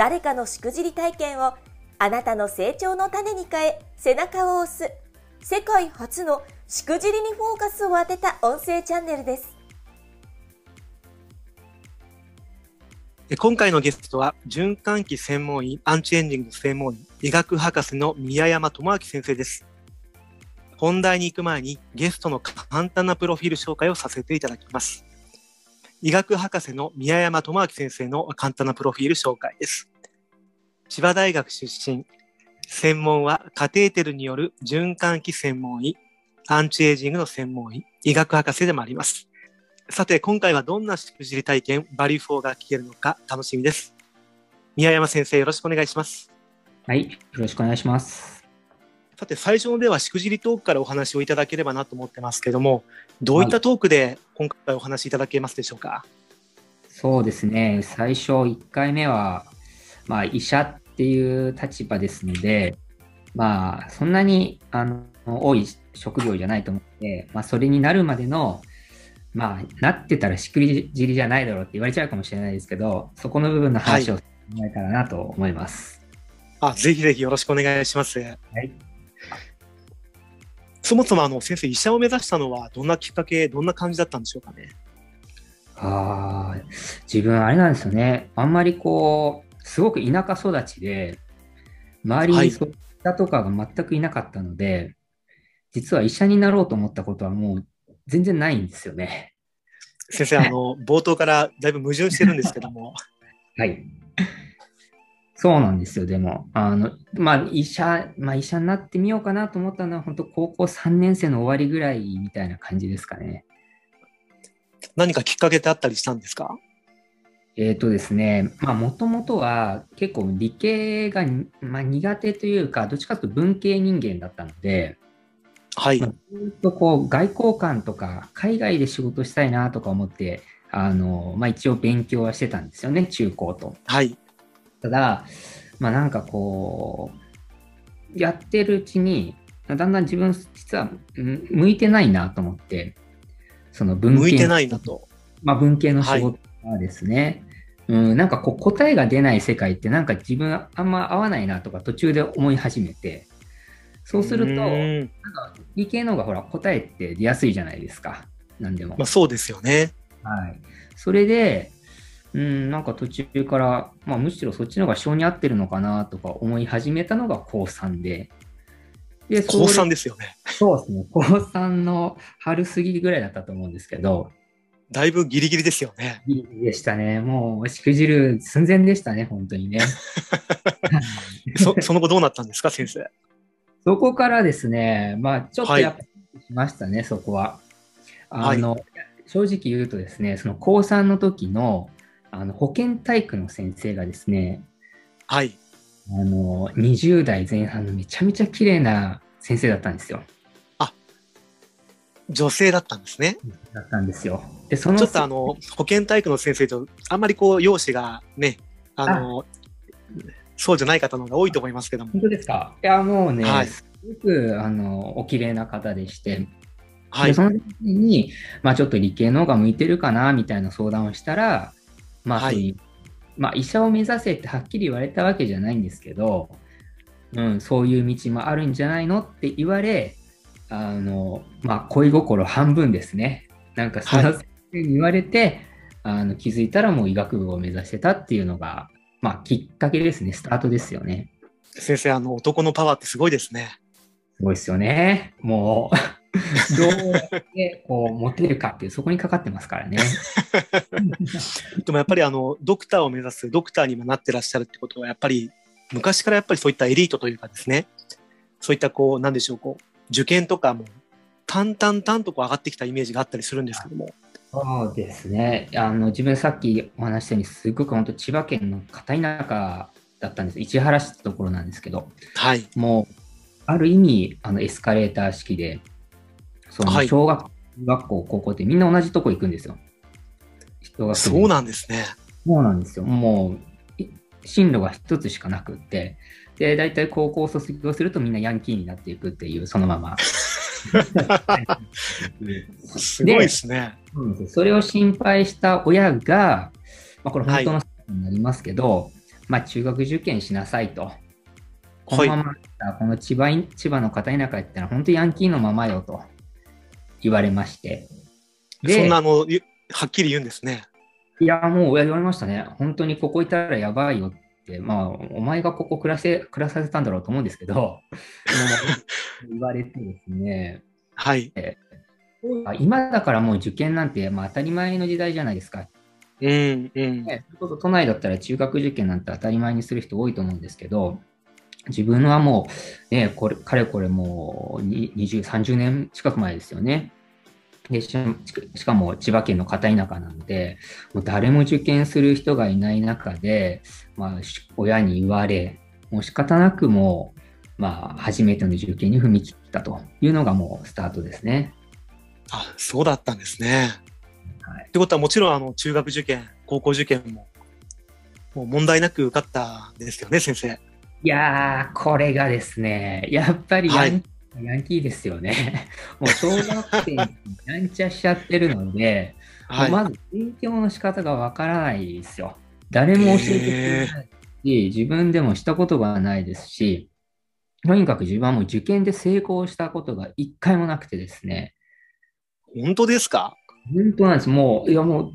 誰かのしくじり体験をあなたの成長の種に変え背中を押す。世界初のしくじりにフォーカスを当てた音声チャンネルです。今回のゲストは循環器専門医アンチエンジング専門医医学博士の宮山智明先生です。本題に行く前にゲストの簡単なプロフィール紹介をさせていただきます。医学博士の宮山智明先生の簡単なプロフィール紹介です。千葉大学出身、専門はカテーテルによる循環器専門医、アンチエイジングの専門医、医学博士でもあります。さて、今回はどんなしくじり体験、バリュフォーが聞けるのか楽しみです。宮山先生、よろしくお願いします。はい、よろしくお願いします。さて、最初のではしくじりトークからお話をいただければなと思ってますけども、どういったトークで今回お話しいただけますでしょうか？そうですね、最初1回目は、まあ、医者っていう立場ですので、まあ、そんなにあの多い職業じゃないと思って、まあ、それになるまでの、まあ、なってたらしくじりじゃないだろうって言われちゃうかもしれないですけど、そこの部分の話を考えたらなと思います。はい、あぜひぜひよろしくお願いします。はいそもそもあの先生、医者を目指したのはどんなきっかけ、どんな感じだったんでしょうかね。ああ、自分、あれなんですよね。あんまりこう、すごく田舎育ちで、周りにそう人とかが全くいなかったので、はい、実は医者になろうと思ったことはもう全然ないんですよね。先生、あの、冒頭からだいぶ矛盾してるんですけども。はい。そうなんですよ、でも。あの、まあ、医者、まあ、医者になってみようかなと思ったのは、本当高校3年生の終わりぐらいみたいな感じですかね。何かきっかけってあったりしたんですか？えっ、ー、とですね、まあ、もともとは結構理系が、まあ、苦手というか、どっちかというと文系人間だったので、はい。まあ、ずっとこう、外交官とか、海外で仕事したいなとか思って、あの、まあ、一応勉強はしてたんですよね、中高と。はい。ただ、まあなんかこう、やってるうちに、だんだん自分実は向いてないなと思って、その文系。向いてないなと。まあ文系の仕事はですね、はい、うん、なんかこう答えが出ない世界ってなんか自分あんま合わないなとか途中で思い始めて、そうすると、なんか理系の方がほら答えって出やすいじゃないですか。何でも。まあそうですよね。はい。それで、うん、なんか途中から、まあ、むしろそっちの方が性に合ってるのかなとか思い始めたのが高3で。で高3ですよね。そうですね。高3の春過ぎぐらいだったと思うんですけど。だいぶギリギリですよね。ギリギリでしたね。もう、しくじる寸前でしたね、本当にね。そその後どうなったんですか、先生？そこからですね、まあ、ちょっとやっぱりしましたね、はい、そこは。あの、はい、正直言うとですね、その高3の時の、あの保健体育の先生がですね、はい。あの、20代前半のめちゃめちゃ綺麗な先生だったんですよ。あ、女性だったんですね。だったんですよ。で、そのちょっとあの、保健体育の先生と、あんまりこう、容姿がね、あの、あそうじゃない方の方が多いと思いますけども。本当ですか？いや、もうね、はい、すごく、あの、お綺麗な方でして、はい、でその時に、まあ、ちょっと理系の方が向いてるかなみたいな相談をしたら、まあ、はい、まあ、医者を目指せってはっきり言われたわけじゃないんですけど、うん、そういう道もあるんじゃないのって言われ、あの、まあ、恋心半分ですね。なんか、その先生に言われて、はい、あの気づいたらもう医学部を目指してたっていうのが、まあ、きっかけですね、スタートですよね。先生、あの、男のパワーってすごいですね。すごいですよね。もう どうやってこうモテるかっていう、そこにかかってますからね。でもやっぱりあのドクターを目指すドクターにもなってらっしゃるってことは、やっぱり昔からやっぱりそういったエリートというかですね、そういったこう、なんでしょう、こう、受験とかも淡々淡とこう上がってきたイメージがあったりするんですけども。そうですね。あの自分さっきお話したように、すごく本当千葉県の片田舎だったんです。市原市ってところなんですけど、はい。もう、ある意味、あのエスカレーター式で、その小学、はい、学校、高校ってみんな同じとこ行くんですよ。人がそうなんですね。そうなんですよ。もう、進路が一つしかなくって、で、大体高校卒業するとみんなヤンキーになっていくっていう、そのまま。すごいですね。それを心配した親が、まあ、これ本当のになりますけど、はい、まあ、中学受験しなさいと。このまま、この千葉千葉の片田舎やったら本当ヤンキーのままよと言われまして。そんなあの、はっきり言うんですね。いや、もう親言われましたね。本当にここいたらやばいよって、まあ、お前がここ暮らせ、暮らさせたんだろうと思うんですけど、言われてですね。はい。今だからもう受験なんて、まあ、当たり前の時代じゃないですか。うんうん。ね、それこそ都内だったら中学受験なんて当たり前にする人多いと思うんですけど、自分はもう、ね、これ、かれこれもう20、30年近く前ですよね。でしかも千葉県の片田舎なので、もう誰も受験する人がいない中で、まあ、親に言われ、もう仕方なくもう、まあ、初めての受験に踏み切ったというのがもうスタートですね。あ、そうだったんですね。はい、ってことはもちろんあの中学受験、高校受験ももう問題なく受かったんですよね、先生。いやー、これがですね、やっぱりヤンキーですよね。もう小学生にやんちゃしちゃってるので、はい、まず勉強の仕方がわからないですよ。誰も教えてくれないし、自分でもしたことがないですし、とにかく自分はもう受験で成功したことが一回もなくてですね。本当ですか？本当なんです。もう、いやもう、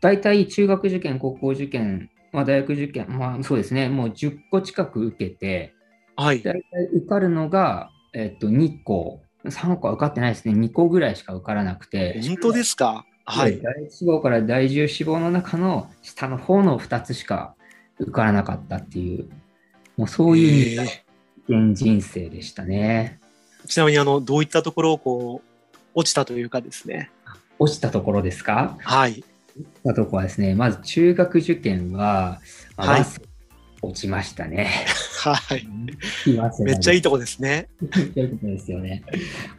大体中学受験、高校受験、まあ、大学受験、まあそうですね、もう10個近く受けて、はい、大体受かるのが、えっと、2個、3個は受かってないですね、2個ぐらいしか受からなくて。本当ですか？はい。第1志望から第10志望の中の下の方の2つしか受からなかったっていう、もうそういう現人生でしたね。ちなみにあの、どういったところをこう落ちたというかですね。落ちたところですか？はい。たとこはですね、まず中学受験は、はい、落ちましたね。はい。めっちゃいいとこですね。めっちゃいいとこですよね。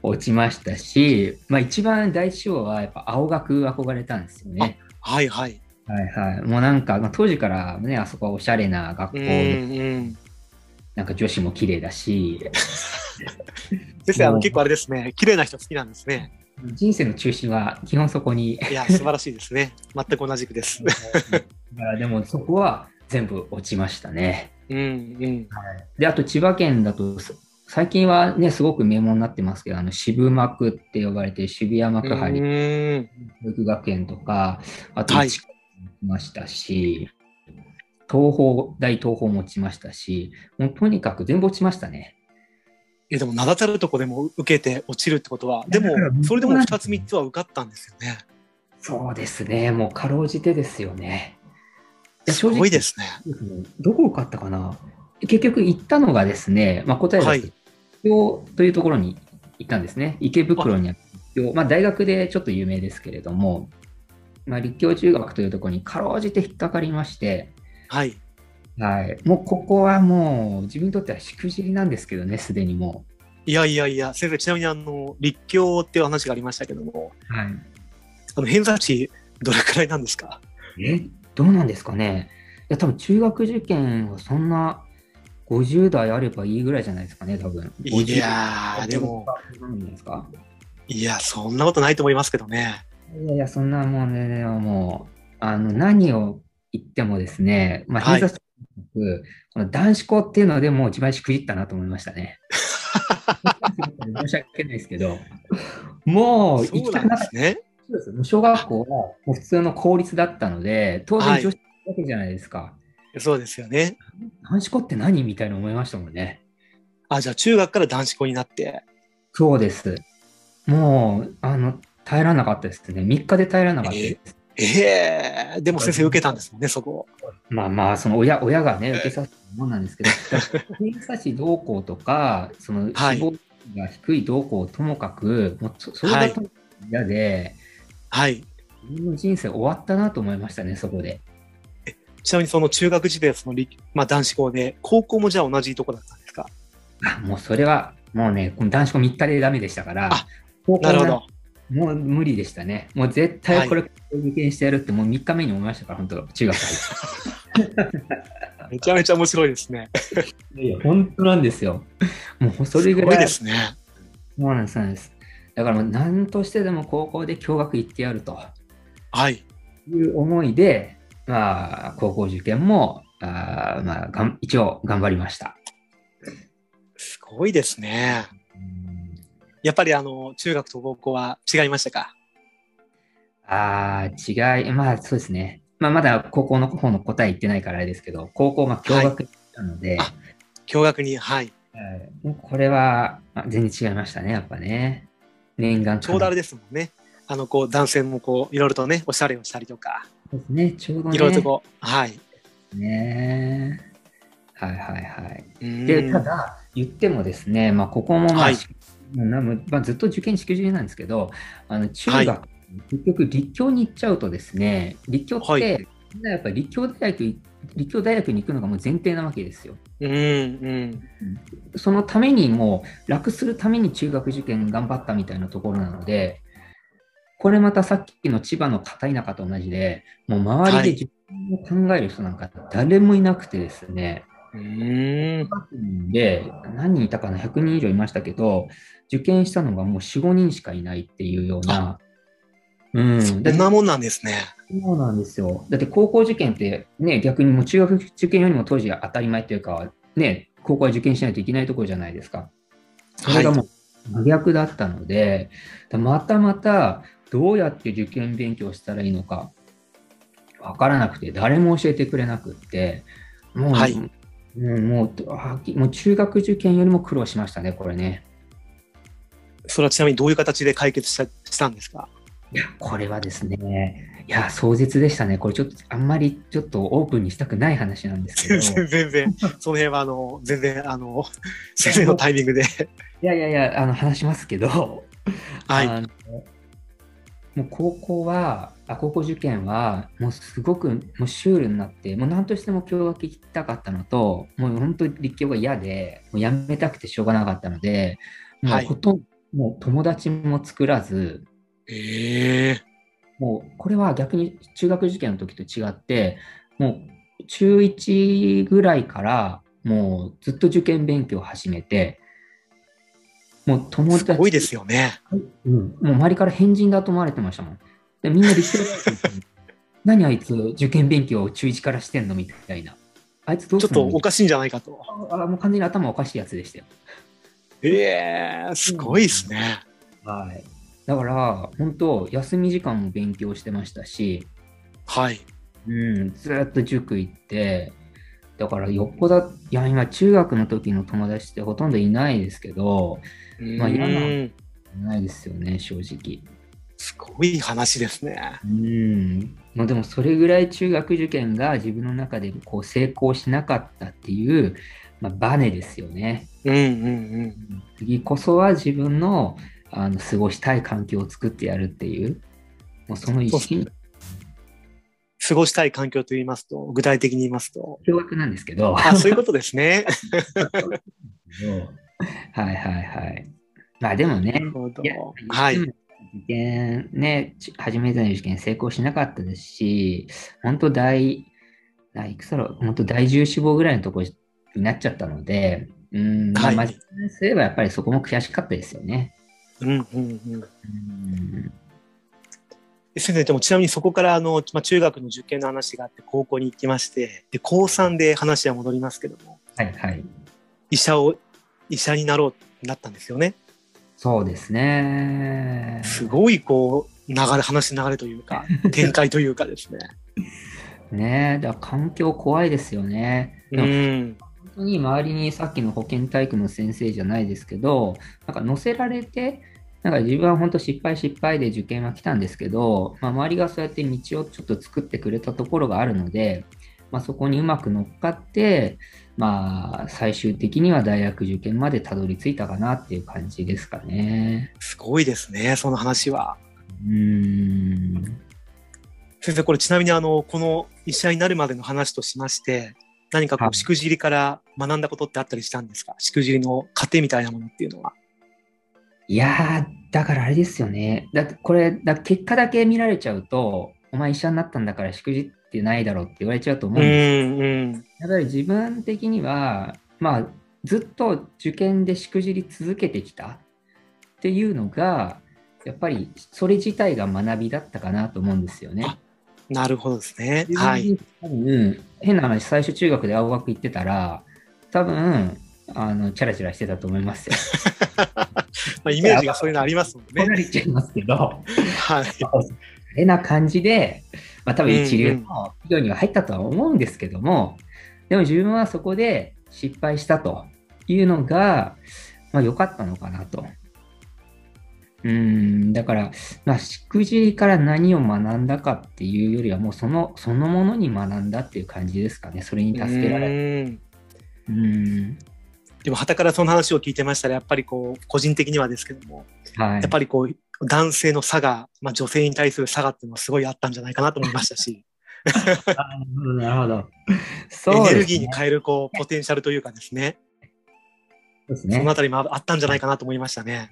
落ちましたし、まあ一番第一章はやっぱ青学憧れたんですよね。はいはい。はいはい。もうなんか、まあ、当時からね、あそこはおしゃれな学校で、うんうん、なんか女子も綺麗だし。先生、あの結構あれですね、綺麗な人好きなんですね。人生の中心は基本そこに。いや、素晴らしいですね。全く同じくです。でもそこは全部落ちましたね。うんうん、で、あと千葉県だと、最近はね、すごく名門になってますけど、あの渋幕って呼ばれて渋谷幕張、保育学園とか、あと、市ましたし、東方、大東方も落ちましたし、もうとにかく全部落ちましたね。え、でも名だたるとこでも受けて落ちるってことは、でも、それでも2つ3つは受かったんですよね。そうですね。もうかろうじてですよね。すごいですね。どこ受かったかな結局行ったのがですね、まあ、答えは、立教というところに行ったんですね。池袋にある。まあ、大学でちょっと有名ですけれども、まあ、立教中学というところにかろうじて引っかかりまして、はい。はい。もうここはもう自分にとってはしくじりなんですけどね、すでにもう。いやいやいや、先生、ちなみにあの、立教っていう話がありましたけども、はい。あの、偏差値、どれくらいなんですか？え、どうなんですかね。いや、多分中学受験はそんな50代あればいいぐらいじゃないですかね、多分。いやー、でも、いや、そんなことないと思いますけどね。いやいや、そんなもうね、もう、あの、何を言ってもですね、まあ、偏差値この男子校っていうのでもう一番しくじったなと思いましたね。申し訳ないですけど、もう行きたくなかった。ね、そうです小学校はもう普通の公立だったので、当然女子わけじゃないですか。はい、そうですよね。男子校って何みたいな思いましたもんね。あ、じゃあ中学から男子校になって。そうです。もう、あの、耐えられなかったですね。3日で耐えられなかったです。ええー、でも先生受けたんですもんね、そこ。まあまあ、その親親がね、受けさせたもんなんですけど、偏差値動向とか、その死亡が低い動向ともかく、もうそれが嫌で、はい。自分の人生終わったなと思いましたね、そこで。え、ちなみにその中学時代その、まあ、男子校で、高校もじゃあ同じとこだったんですか？あもうそれは、もうね、この男子校3日でダメでしたから、なるほど。もう無理でしたね。もう絶対これ受験してやるって、もう3日目に思いましたから、本当、中学めちゃめちゃ面白いですね。いや、本当なんですよ。もうそれぐらい。すですね。そうなんです、そうなんです。だから何としてでも高校で共学行ってやると。はい。いう思いで、まあ、高校受験も、あまあ、がん一応頑張りました。すごいですね。やっぱりあの中学と高校は違いましたか？ああ、違い、まあそうですね。まあまだ高校の方の答え言ってないからあれですけど、高校、まあ共学なので、はい、共学に、はい。これは全然違いましたね、やっぱね。念願ちょうどあれですもんね。あの、こう、男性もこう、いろいろとね、おしゃれをしたりとか。そうですね、ちょうどね。いろいろとこう、はい。ねはいはいはい。で、ただ、言ってもですね、まあ、ここもまあ、はい、まあ、ずっと受験しくじりなんですけど、あの中学、はい、結局立教に行っちゃうとですね、立教って、はい、みんなやっぱり立教大学立教大学に行くのがもう前提なわけですよ。うんうん、そのためにもう楽するために中学受験頑張ったみたいなところなので、これまたさっきの千葉の片田舎と同じで、もう周りで受験を考える人なんか誰もいなくてですね、で、何人いたかな、100人以上いましたけど、受験したのがもう4、5人しかいないっていうような。うん、そんなもんなんですね。そうなんですよ。だって高校受験ってね、逆にもう中学受験よりも当時は当たり前というか、ね、高校は受験しないといけないところじゃないですか。それがもう真逆だったので、はい、またまたどうやって受験勉強したらいいのかわからなくて、誰も教えてくれなくって、もう、はい、うん、もうあもう中学受験よりも苦労しましたね、これね。それはちなみにどういう形で解決したしたんですか？いや、これはですね、いや、壮絶でしたね。これちょっと、あんまりちょっとオープンにしたくない話なんですけど。全然、その辺は、あの、全然、あの、先生のタイミングで。いやいやいや、あの、話しますけど、はい。もう高校は、あ高校受験は、もうすごくもうシュールになって、もう何としても共学行きたかったのと、もう本当に立教が嫌で、もうやめたくてしょうがなかったので、もうほとんど、もう友達も作らず、えー、もうこれは逆に中学受験の時と違って、もう中1ぐらいからもうずっと受験勉強を始めて、もう友達。すごいですよね。うん、もう周りから変人だと思われてましたもん。でみんな立教 何あいつ受験勉強を中1からしてんのみたいな。あいつどうちょっとおかしいんじゃないかと。あもう完全に頭おかしいやつでしたよ。ええー、すごいですね。はい。だから、本当、休み時間も勉強してましたし、はい。うん、ずっと塾行って、だからよっぽど、いや、今、中学の時の友達ってほとんどいないですけど、まあ、嫌な、ないですよね、正直。すごい話ですね。うん。まあ、でもそれぐらい中学受験が自分の中でこう成功しなかったっていう、まあ、バネですよね。うんうんうん。次こそは自分のあの過ごしたい環境を作ってやるっていう、もうその意識過ごしたい環境と言いますと、具体的に言いますと。驚愕なんですけど。あ、そういうことですね。はいはいはい。まあでもね、はい。受験ね、初めての受験成功しなかったですし、本当大、いくつだろう、本当第10志望ぐらいのところになっちゃったので、うん、まあ、真面目にすればやっぱりそこも悔しかったですよね。うんうんうん。うん先生でもちなみにそこからあの、まあ、中学の受験の話があって高校に行きましてで高3で話は戻りますけども、はいはい、医者を医者になろうなったんですよね。そうですね。すごいこう、流れ、話の流れというか、展開というかですね。ねえ、だ環境怖いですよね。うん。本当に周りにさっきの保健体育の先生じゃないですけど、なんか乗せられて、なんか自分は本当失敗失敗で受験は来たんですけど、まあ、周りがそうやって道をちょっと作ってくれたところがあるので、まあ、そこにうまく乗っかって、まあ、最終的には大学受験までたどり着いたかなっていう感じですかね。すごいですね、その話は。うん。先先生、これちなみにあの、この医者になるまでの話としまして、何かこう、しくじりから学んだことってあったりしたんですか？しくじりの糧みたいなものっていうのは。いやー、だからあれですよね。だってこれだ、結果だけ見られちゃうと、お前医者になったんだからしくじってないだろうって言われちゃうと思うんですやっぱり自分的には、まあ、ずっと受験でしくじり続けてきたっていうのが、やっぱりそれ自体が学びだったかなと思うんですよね。なるほどですね。はい。多分、変な話、最初中学で青学行ってたら、多分、あの、チャラチャラしてたと思いますよ。まあ、イメージがそういうのありますもんね。こなりちゃいますけど、はい。変な感じで、まあ多分一流の企業には入ったとは思うんですけども、でも自分はそこで失敗したというのが、まあ良かったのかなと。うん、だから、まあ、しくじりから何を学んだかっていうよりは、もうその、そのものに学んだっていう感じですかね。それに助けられる。うん。でも、はたからその話を聞いてましたら、やっぱりこう、個人的にはですけども、はい、やっぱりこう、男性の差が、まあ、女性に対する差がっていうのはすごいあったんじゃないかなと思いましたし。なるほど。そう、ね、エネルギーに変える、こう、ポテンシャルというかですね。そうですね。そのあたりもあったんじゃないかなと思いましたね。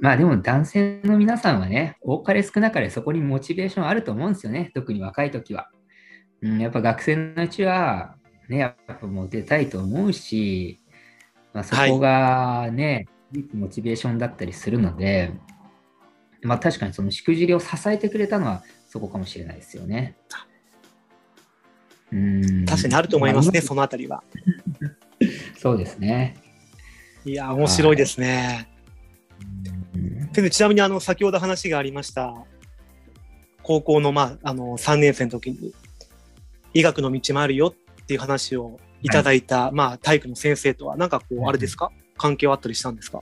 まあでも男性の皆さんはね、多かれ少なかれそこにモチベーションあると思うんですよね。特に若い時は。うん、やっぱ学生のうちは、ね、やっぱモテたいと思うし、まあ、そこがね、はい、モチベーションだったりするので、まあ確かにそのしくじりを支えてくれたのはそこかもしれないですよね。うん確かにあると思いますね、そのあたりは。そうですね。いや、面白いですね。先生、ちなみにあの、先ほど話がありました、高校の、まあ、あの、3年生の時に、医学の道もあるよっていう話をいただいた、はい、まあ、体育の先生とは、なんかこう、あれですか、関係はあったりしたんですか？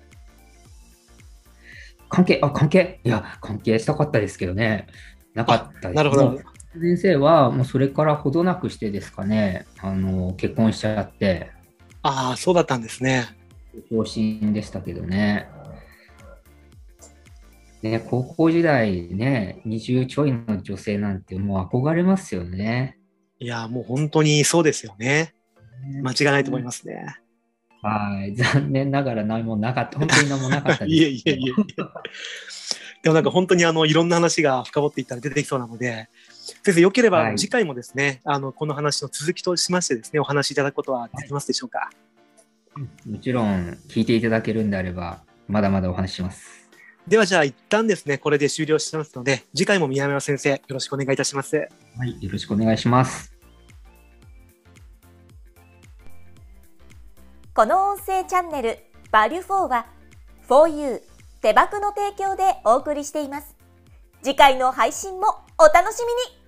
関係、あ、関係？いや、関係したかったですけどね。なかったです。なるほど。先生は、もうそれからほどなくしてですかね、あの、結婚しちゃって。ああ、そうだったんですね。方針でしたけどね。ね、高校時代ね、20ちょいの女性なんてもう憧れますよね。いや、もう本当にそうですよね。間違いないと思いますね。はい、残念ながら何もなかった、本当に何もなかったです。いえいえいえ。でもなんか本当にあのいろんな話が深掘っていったら出てきそうなので、先生、よければ次回もですね、はい、あのこの話の続きとしましてですね、お話しいただくことはできますでしょうか？もちろん、聞いていただけるんであれば、まだまだお話します。ではじゃあ一旦ですね、これで終了しますので、次回も宮山先生、よろしくお願いいたします。はい、よろしくお願いします。この音声チャンネル、バリュフォーは、フォーユー手箱の提供でお送りしています。次回の配信もお楽しみに